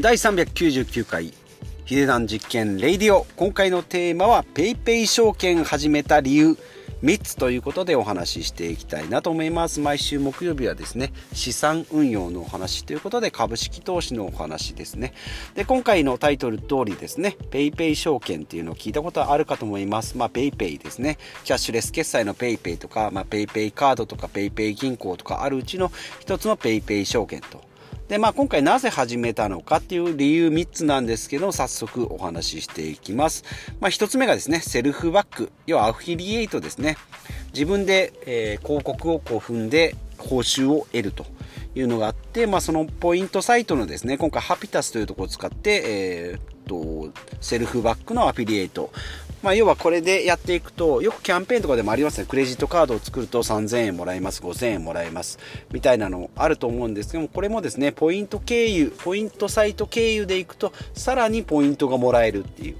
第399回ヒデダン実験レイディオ。今回のテーマは PayPay 証券始めた理由。3つということでお話ししていきたいなと思います。毎週木曜日はですね資産運用のお話ということで株式投資のお話ですね。で今回のタイトル通りですね PayPay 証券っていうのを聞いたことあるかと思います。まあ PayPay ですね。キャッシュレス決済の PayPay とか、まあ、PayPay カードとか PayPay 銀行とかあるうちの一つの PayPay 証券と。で、まあ、今回なぜ始めたのかっていう理由3つなんですけど、早速お話ししていきます。まあ、1つ目がですね、セルフバック、要はアフィリエイトですね。自分で、えー、広告をこう踏んで報酬を得るというのがあって、まあ、そのポイントサイトのですね、今回ハピタスというところを使って、えー、と、セルフバックのアフィリエイト、まあ、要はこれでやっていくと、よくキャンペーンとかでもありますね。クレジットカードを作ると3000円もらえます、5000円もらえます、みたいなのあると思うんですけども、これもですね、ポイント経由、ポイントサイト経由でいくと、さらにポイントがもらえるっていう。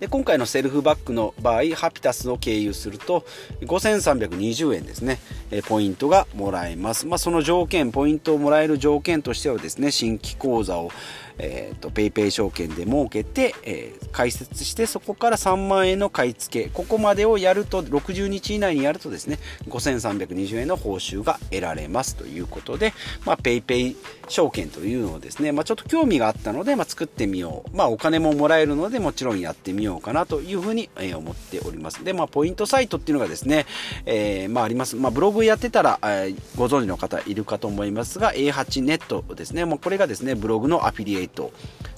で今回のセルフバックの場合ハピタスを経由すると5320円ですね。えポイントがもらえます、まあ、その条件ポイントをもらえる条件としてはですね新規口座をえーと、と PayPay 証券で設けて、えー、開設してそこから3万円の買い付け。ここまでをやると60日以内にやるとですね5320円の報酬が得られます。ということで、PayPay 証券というのをですね、まあ、ちょっと興味があったので、まあ、作ってみよう、まあ、お金ももらえるのでもちろんやってみよう。ようかなというふうに、え、思っております。で、まあ、ポイントサイトっていうのがですね、えー、まあ、あります、まあ、ブログやってたら、え、ご存知の方いるかと思いますが A8 ネットですね。もうこれがですねブログのアフィリエイト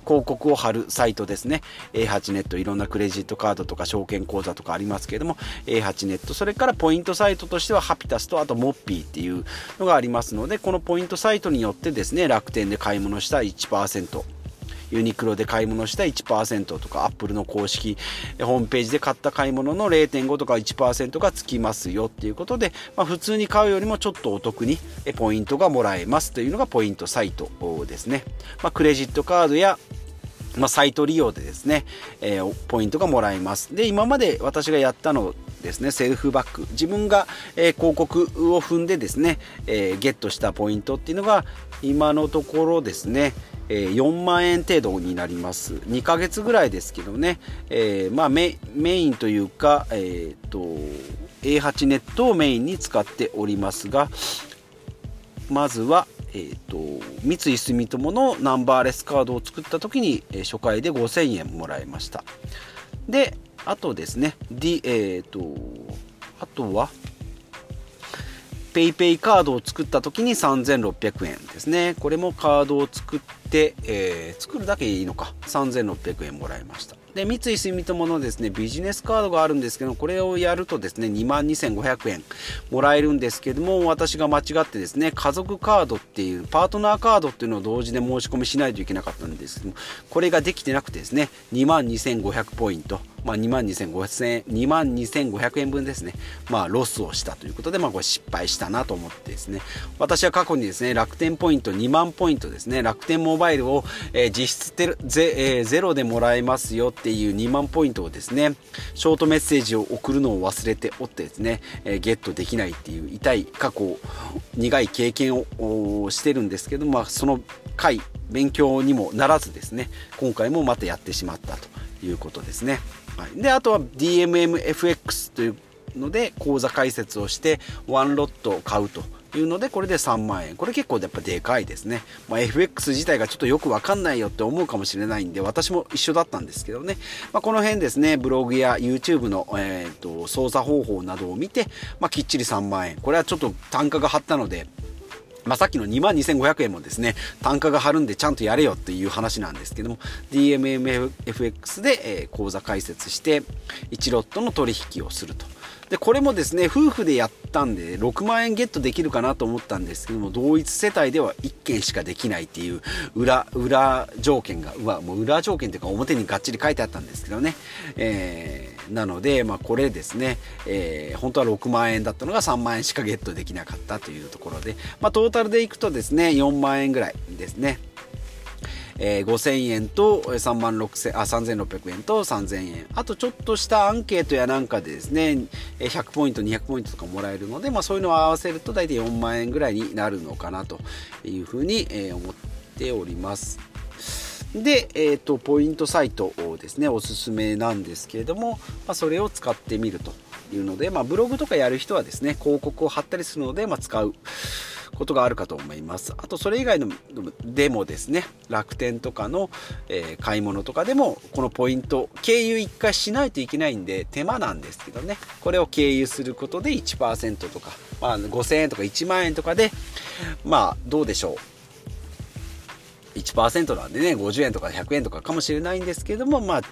広告を貼るサイトですね。A8 ネットいろんなクレジットカードとか証券口座とかありますけれども A8 ネットそれからポイントサイトとしてはハピタスとあとモッピーっていうのがありますのでこのポイントサイトによってですね楽天で買い物した1%ユニクロで買い物した1%とか、アップルの公式ホームページで買った買い物の0.5とか1%がつきますよっていうことで、まあ、普通に買うよりもちょっとお得にポイントがもらえますというのがポイントサイトですね。まあ、クレジットカードやまあ、サイト利用でですね、えー、ポイントがもらえます。で、今まで私がやったのですね、セルフバック。自分が、えー、広告を踏んでですね、えー、ゲットしたポイントっていうのが、今のところですね、え、4万円程度になります。2ヶ月ぐらいですけどね、えー、まあメ、インというか、えーと、A8 ネットをメインに使っておりますがまずは、えーと、三井住友のナンバーレスカードを作った時に、え、初回で5000円もらいました。であとですね、D えーとあとは PayPay カードを作った時に3600円ですね。これもカードを作って、えー、作るだけいいのか。3600円もらいました。で、三井住友のですね、ビジネスカードがあるんですけど、これをやるとですね、2万2500円もらえるんですけども、私が間違ってですね、家族カードっていう、パートナーカードっていうのを同時で申し込みしないといけなかったんですけども、これができてなくてですね、2万2500ポイント。まあ、2万2500円、2万2500円分ですね、まあ、ロスをしたということで、まあ、これ失敗したなと思ってですね、私は過去にですね、楽天ポイント2万ポイントですね、楽天モバイルを、えー、実質ゼ,、えー、ゼロでもらえますよっていう2万ポイントをですね、ショートメッセージを送るのを忘れておってですね、えー、ゲットできないっていう痛い過去、苦い経験をしてるんですけど、まあ、その回、勉強にもならずですね、今回もまたやってしまったということですね。はい、であとは DMMFX というので口座開設をしてワンロットを買うというのでこれで3万円。これ結構やっぱでかいですね、まあ、FX 自体がちょっとよくわかんないよって思うかもしれないんで私も一緒だったんですけどね、まあ、この辺ですねブログや YouTube の、えーと、操作方法などを見て、まあ、きっちり3万円。これはちょっと単価が張ったのでまあ、さっきの22,500円もですね、単価が張るんでちゃんとやれよっていう話なんですけども、DMMFX で、え、口座開設して、1ロットの取引をすると。でこれもですね夫婦でやったんで6万円ゲットできるかなと思ったんですけども同一世帯では1件しかできないっていう裏裏条件がうわもう裏条件というか表にがっちり書いてあったんですけどね、えー、なので、まあ、これですね、えー、本当は6万円だったのが3万円しかゲットできなかったというところで、まあ、トータルでいくとですね4万円ぐらいですね。えー、5000円と3万6000あ3600円と3000円。あとちょっとしたアンケートやなんかでですね100ポイント200ポイントとかもらえるので、まあ、そういうのを合わせると大体4万円ぐらいになるのかなというふうに、え、思っております。で、えーと、ポイントサイトをですねおすすめなんですけれども、まあ、それを使ってみるというので、まあ、ブログとかやる人はですね広告を貼ったりするので、まあ、使うことがあるかと思います。あとそれ以外のでもですね楽天とかの、えー、買い物とかでもこのポイント経由1回しないといけないんで手間なんですけどねこれを経由することで1%とか、まあ、5000円とか1万円とかでまあどうでしょう1%なんでね50円とか100円とかかもしれないんですけどもまあ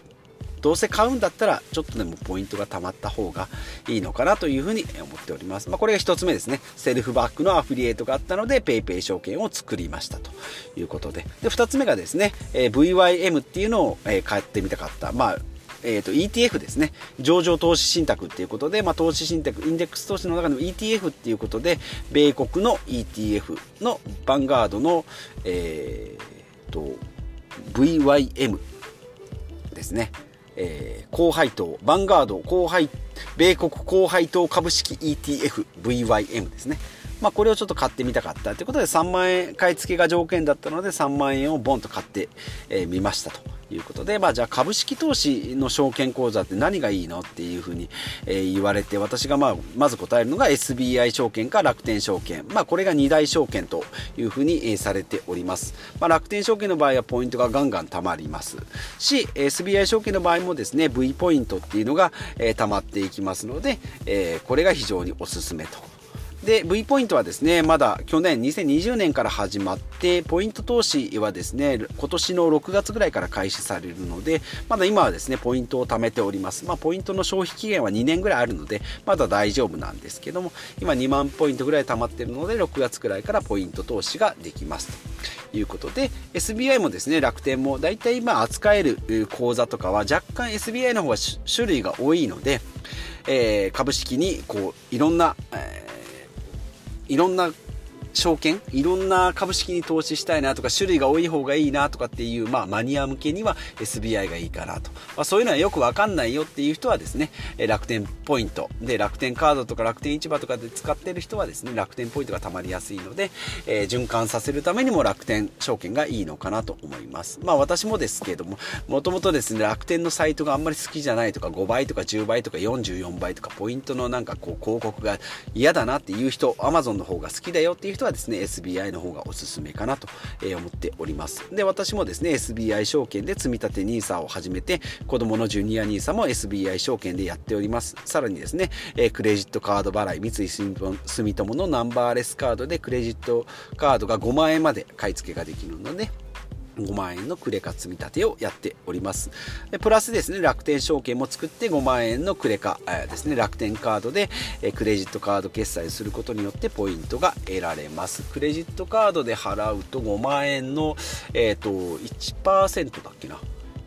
どうせ買うんだったらちょっとでもポイントが貯まった方がいいのかなというふうに思っております。まあ、これが1つ目ですね。セルフバックのアフィリエイトがあったので PayPay 証券を作りましたということで。で、2つ目がですね、えー、VYM っていうのを、えー、買ってみたかった。まあえーと、ETF ですね上場投資信託っていうことで、まあ、投資信託インデックス投資の中の ETF っていうことで米国の ETF のヴァンガードの、えーと VYM ですねえー、高配当、バンガード、高配、米国高配当株式 ETF、VYM ですね。まあ、これをちょっと買ってみたかったということで、3万円買い付けが条件だったので、3万円をボンと買ってみ、えー、ましたと。いうことで、まあ、じゃあ株式投資の証券口座って何がいいのっていうふうに、えー、言われて私がまあまず答えるのが SBI 証券か楽天証券、まあ、これが2大証券というふうに、えー、されております、まあ、楽天証券の場合はポイントがガンガン貯まります。し SBI 証券の場合もですね V ポイントっていうのが、えー、貯まっていきますので、えー、これが非常におすすめと。で V ポイントはですねまだ去年2020年から始まってポイント投資はですね今年の6月ぐらいから開始されるのでまだ今はですねポイントを貯めております。まあ、ポイントの消費期限は2年ぐらいあるのでまだ大丈夫なんですけども今2万ポイントぐらい貯まってるので6月くらいからポイント投資ができます。ということで SBI もですね楽天も大体今扱える口座とかは若干 SBI の方が種類が多いので、えー、株式にこういろんな、えーいろんな証券？いろんな株式に投資したいなとか種類が多い方がいいなとかっていう、まあ、マニア向けには SBI がいいかなと、まあ、そういうのはよくわかんないよっていう人はですね楽天ポイント。で楽天カードとか楽天市場とかで使ってる人はですね楽天ポイントがたまりやすいので、えー、循環させるためにも楽天証券がいいのかなと思います。まあ私もですけれどももともとですね楽天のサイトがあんまり好きじゃないとか5倍とか10倍とか44倍とかポイントのなんかこう広告が嫌だなっていう人 Amazon の方が好きだよっていう人はですね SBI の方がおすすめかなと思っております。で私もですね SBI 証券で積立 NISA を始めて子供のジュニア NISA も SBI 証券でやっております。さらにですねクレジットカード払い三井住友のナンバーレスカードでクレジットカードが5万円まで買い付けができるので5万円のクレカ積み立てをやっております。でプラスですね楽天証券も作って5万円のクレカ、えー、ですね楽天カードで、え、クレジットカード決済することによってポイントが得られます。クレジットカードで払うと5万円の、えー、と1%だっけな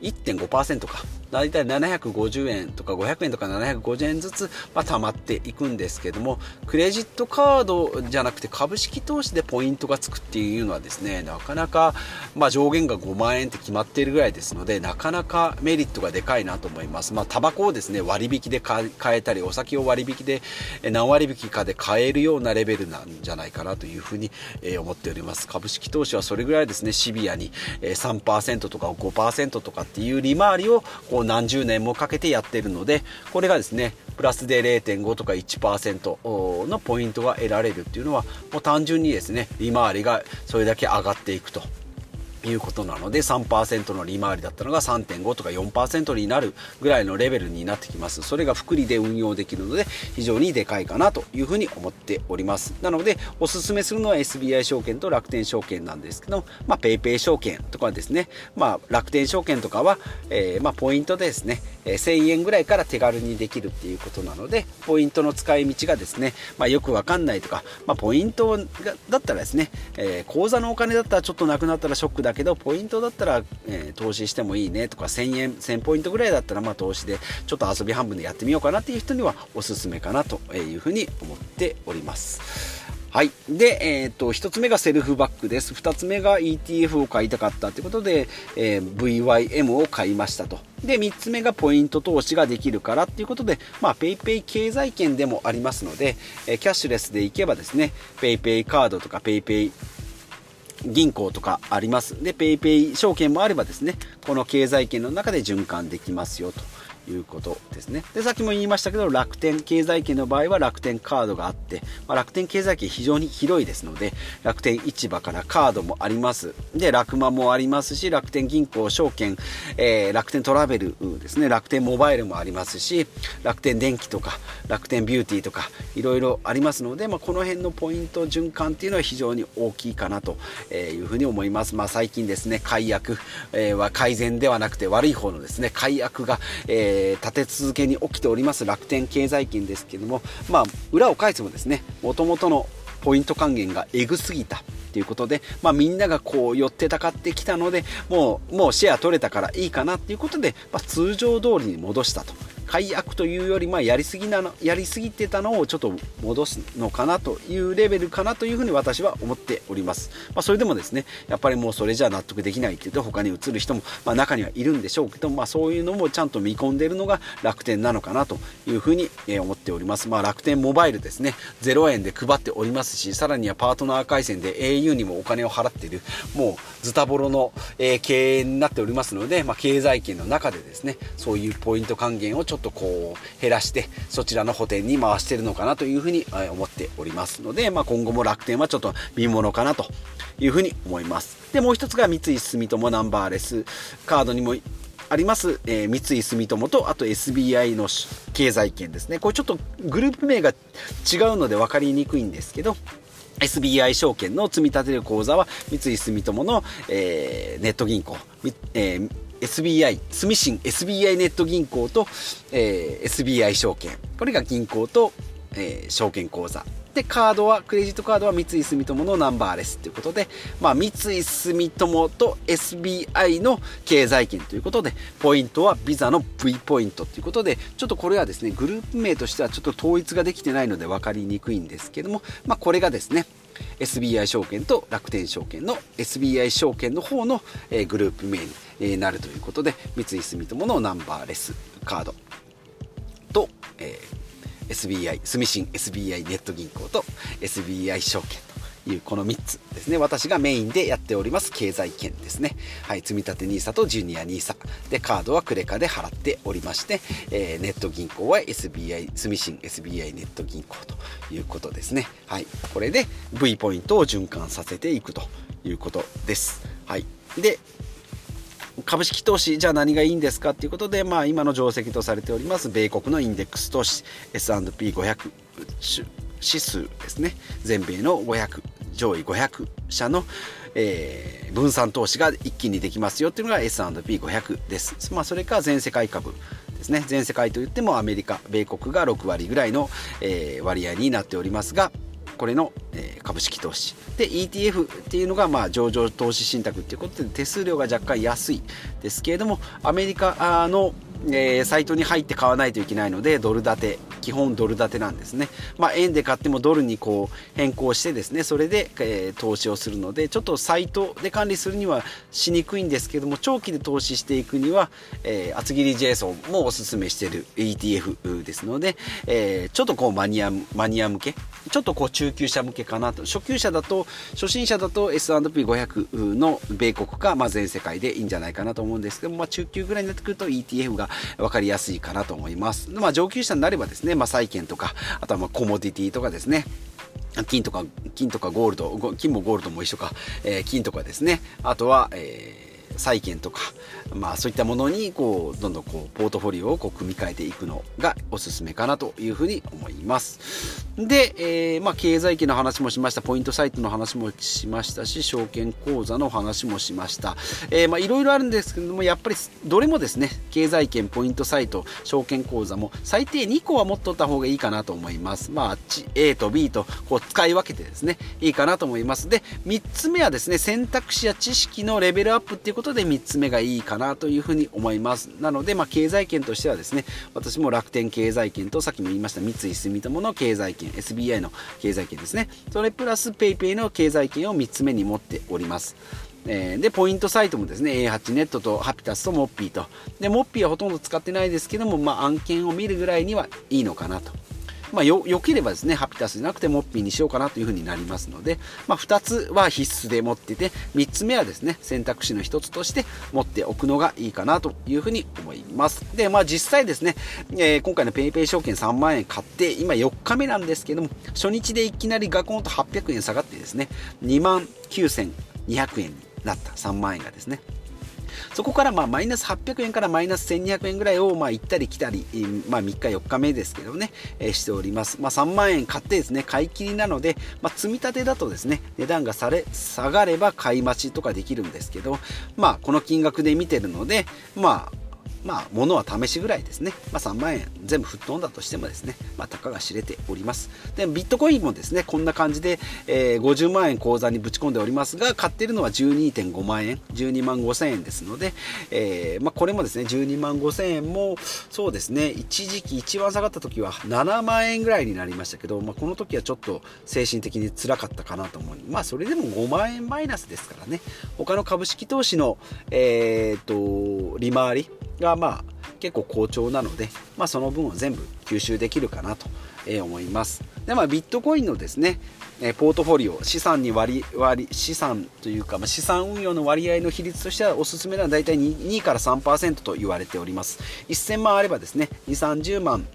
？1.5%か。大体750円とか500円とか750円ずつ、まあ、貯まっていくんですけどもクレジットカードじゃなくて株式投資でポイントがつくっていうのはですねなかなか、まあ、上限が5万円って決まっているぐらいですのでなかなかメリットがでかいなと思います。まあタバコをですね割引で買えたりお酒を割引で何割引かで買えるようなレベルなんじゃないかなというふうに思っております。株式投資はそれぐらいですねシビアに3%とか5%とかっていう利回りをこう何十年もかけてやっているのでこれがですねプラスで0.5とか1%のポイントが得られるっていうのはもう単純にですね利回りがそれだけ上がっていくと。いうことなので3%の利回りだったのが3.5とか4%になるぐらいのレベルになってきます。それが複利で運用できるので非常にでかいかなというふうに思っております。なのでおすすめするのは SBI 証券と楽天証券なんですけどま PayPay 証券とかですね。まあ楽天証券とかは、えー、まあポイントでですね1000円ぐらいから手軽にできるっていうことなのでポイントの使い道がですね、まあ、よくわかんないとか、まあ、ポイントだったらですね、えー、口座のお金だったらちょっとなくなったらショックだけどポイントだったら、えー、投資してもいいねとか1000円1000ポイントぐらいだったらまあ投資でちょっと遊び半分でやってみようかなっていう人にはおすすめかなというふうに思っております。はい。で、えっ、ー、と、一つ目がセルフバックです。二つ目が ETF を買いたかったということで、えー、VYM を買いましたと。で、三つ目がポイント投資ができるからっていうことで、ま、PayPay 経済圏でもありますので、え、キャッシュレスでいけばですね、PayPay カードとか PayPay 銀行とかあります。で、PayPay 証券もあればですね、この経済圏の中で循環できますよと。いうことですね。で、さっきも言いましたけど、楽天経済圏の場合は楽天カードがあって、まあ、楽天経済圏非常に広いですので、楽天市場からカードもあります。で、楽間もありますし、楽天銀行、証券、えー、楽天トラベルですね、楽天モバイルもありますし、楽天電気とか、楽天ビューティーとか、いろいろありますので、まあ、この辺のポイント循環っていうのは非常に大きいかなというふうに思います。まあ、最近ですね、解約、は改善ではなくて悪い方のですね、解約が、えーえー、立て続けに起きております楽天経済圏ですけども、まあ、裏を返せばですね、もともとのポイント還元がえぐすぎた。ということで、まあ、みんながこう寄ってたかってきたのでもうもうシェア取れたからいいかなということで、まあ、通常通りに戻したと解約というより、まあ、やりすぎなのやりすぎてたのをちょっと戻すのかなというレベルかなというふうに私は思っております、まあ、それでもですねやっぱりもうそれじゃ納得できないっていうと他に移る人も、まあ、中にはいるんでしょうけど、まあ、そういうのもちゃんと見込んでいるのが楽天なのかなというふうに思っております、まあ、楽天モバイルですね0円で配っておりますしさらにはパートナー回線で au にもお金を払っているもうズタボロの、え経営になっておりますので、まあ、経済圏の中でですねそういうポイント還元をちょっとょっとこう減らしてそちらの補填に回してるのかなというふうに思っておりますので、まあ、今後も楽天はちょっと見ものかなというふうに思います。でもう一つが三井住友ナンバーレス。カードにもあります、えー、三井住友とあと SBI の経済圏ですね。これちょっとグループ名が違うので分かりにくいんですけど SBI 証券の積み立てる口座は三井住友の、えー、ネット銀行、えー、SBI、住信 SBI ネット銀行と、えー、SBI 証券。これが銀行と、えー、証券口座。で、カードは、クレジットカードは三井住友のナンバーレスということで、まあ、三井住友と SBI の経済圏ということで、ポイントはビザの V ポイントということで、ちょっとこれはですね、グループ名としてはちょっと統一ができてないので分かりにくいんですけども、まあ、これがですね、SBI 証券と楽天証券の SBI 証券の方の、え、グループ名に、なるということで三井住友のナンバーレスカードと、えー、SBI 住信 SBI ネット銀行と SBI 証券。いうこの3つですね。私がメインでやっております経済圏ですね。はい積立 NISA とジュニア NISA でカードはクレカで払っておりまして、えー、ネット銀行は SBI 住信 SBI ネット銀行ということですね。はいこれで V ポイントを循環させていくということです。はいで株式投資じゃあ何がいいんですかということで、まあ、今の定石とされております米国のインデックス投資 S&P500 指数ですね。全米の500上位500社の、えー、分散投資が一気にできますよっていうのが S&P500 です。まあ、それか全世界株ですね。全世界といってもアメリカ、米国が6割ぐらいの、えー、割合になっておりますが、これの、えー、株式投資で ETF っていうのがまあ上場投資信託っていうことで手数料が若干安いですけれどもアメリカのえー、サイトに入って買わないといけないのでドル建て基本ドル建てなんですね、まあ、円で買ってもドルにこう変更してですねそれで、えー、投資をするのでちょっとサイトで管理するにはしにくいんですけども長期で投資していくには、えー、厚切りジェイソンもおすすめしている ETF ですので、えー、ちょっとこうマニアマニア向けちょっとこう中級者向けかなと初級者だと初心者だと S&P500 の米国か、まあ、全世界でいいんじゃないかなと思うんですけども、まあ、中級ぐらいになってくると ETF が分かりやすいかなと思います。まあ、上級者になればですね、まあ、債券とか、あとはまあコモディティとかですね、金とか、金とかゴールド、金もゴールドも一緒か、えー、金とかですね、あとは、えー債券とか、まあ、そういったものにこうどんどんこうポートフォリオをこう組み替えていくのがおすすめかなというふうに思います。で、えー、まあ、経済圏の話もしました、ポイントサイトの話もしましたし、証券口座の話もしました。えー、まあ、いろいろあるんですけども、やっぱりどれもですね、経済圏、ポイントサイト、証券口座も最低2個は持っとった方がいいかなと思います。まあ、A と B とこう使い分けてですね、いいかなと思います。で、3つ目はですね、選択肢や知識のレベルアップっていうことで3つ目がいいかなというふうに思います。なので、まあ、経済圏としてはですね、私も楽天経済圏とさっきも言いました三井住友の経済圏 SBI の経済圏ですねそれプラス PayPay の経済圏を3つ目に持っておりますえ、で、ポイントサイトもですね、A8 ネットとハピタスとモッピーと。で、モッピーはほとんど使ってないですけども、まあ、案件を見るぐらいにはいいのかなとまあ、よ、ければですね、ハピタスじゃなくてモッピーにしようかなというふうになりますので、まあ、2つは必須で持ってて、3つ目はですね、選択肢の1つとして持っておくのがいいかなというふうに思います。で、まあ、実際ですね、えー、今回の PayPay 証券3万円買って、今4日目なんですけども、初日でいきなりガコンと800円下がってですね、2万9200円になった3万円がですね、そこからまあマイナス800円からマイナス1200円ぐらいをまあ行ったり来たり、まあ、3日4日目ですけどね、えー、しております、まあ、3万円買ってですね買い切りなので、まあ、積み立てだとですね値段がされ下がれば買い待ちとかできるんですけどまあこの金額で見てるのでまあまあ、物は試しぐらいですね。まあ、3万円全部吹っ飛んだとしてもですね、まあ、たかが知れております。で、ビットコインもですね、こんな感じで、えー、50万円口座にぶち込んでおりますが、買ってるのは12.5万円、12万5千円ですので、えー、まあ、これもですね、12万5千円も、そうですね、一時期一番下がった時は7万円ぐらいになりましたけど、まあ、この時はちょっと精神的に辛かったかなと思う。まあ、それでも5万円マイナスですからね、他の株式投資の、えー、と、利回り、がまあ結構好調なので、まあ、その分を全部吸収できるかなと思います。でまあ、ビットコインのですね、えポートフォリオ資産に割割資産というか、まあ、資産運用の割合の比率としてはおすすめなのは大体 2, 2から3%と言われております。1000万あればですね2 3 0万、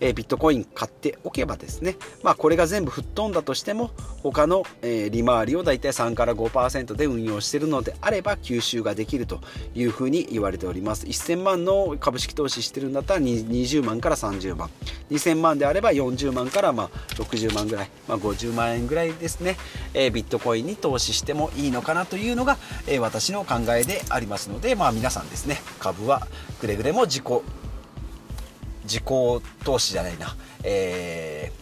え、ビットコイン買っておけばですね、まあ、これが全部吹っ飛んだとしても他の、え、利回りを大体3から5%で運用しているのであれば吸収ができるというふうに言われております。1000万の株式投資してるんだったら20万から30万。2000万であれば40万からまあ60万ぐらい、まあ、50万円ぐらいぐらいですね、え、ビットコインに投資してもいいのかなというのが、え、私の考えでありますので、まあ、皆さんですね。株はくれぐれも自己自己投資じゃないな、え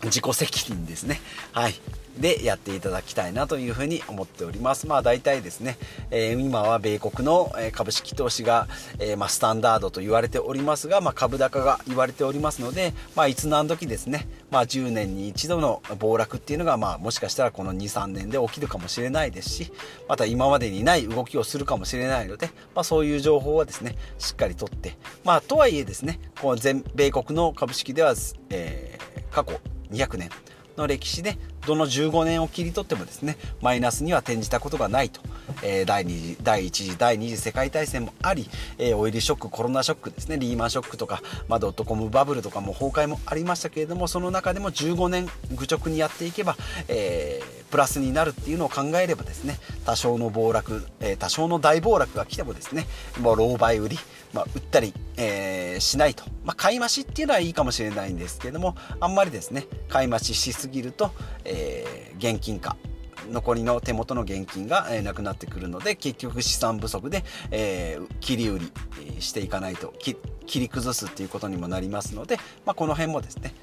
ー、自己責任ですね。はい。でやっていただきたいなというふうに思っております。まあ大体ですね、えー、今は米国の株式投資が、えー、まあ、スタンダードと言われておりますが、まあ、株高が言われておりますので、まあ、いつ何時ですね、まあ、10年に一度の暴落っていうのが、まあ、もしかしたらこの2、3年で起きるかもしれないですし、また今までにない動きをするかもしれないので、まあ、そういう情報はですね、しっかりとって、まあ、とはいえですね、この全米国の株式では、えー、過去200年の歴史でどの15年を切り取ってもですねマイナスには転じたことがないと、えー、第2次第1次第2次世界大戦もあり、えー、オイルショックコロナショックですねリーマンショックとか、まあ、ドットコムバブルとかも崩壊もありましたけれどもその中でも15年愚直にやっていけば、えー、プラスになるっていうのを考えればですね多少の暴落、え多少の大暴落が来てもですねもう狼狽売りまあ、売ったり、えー、しないと、まあ、買い増しっていうのはいいかもしれないんですけどもあんまりですね買い増ししすぎると、えー、現金化残りの手元の現金が、え、なくなってくるので結局資産不足で、えー、切り売り、していかないと切り崩すっていうことにもなりますので、まあ、この辺もですね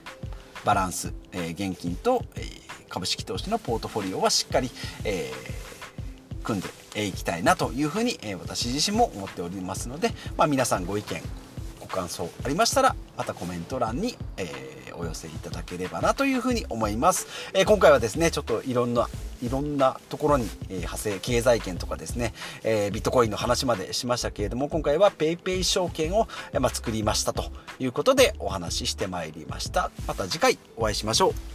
バランス、え、現金と、え株式投資のポートフォリオはしっかり、え組んでいきたいなというふうに、え私自身も思っておりますので、まあ、皆さんご意見ご感想ありましたらまたコメント欄に、えー、お寄せいただければなというふうに思います、え、今回はですねちょっといろんないろんなところに、え、派生経済圏とかですね、えー、ビットコインの話までしましたけれども今回は PayPay 証券を、え、まあ、作りましたということでお話ししてまいりました。また次回お会いしましょう。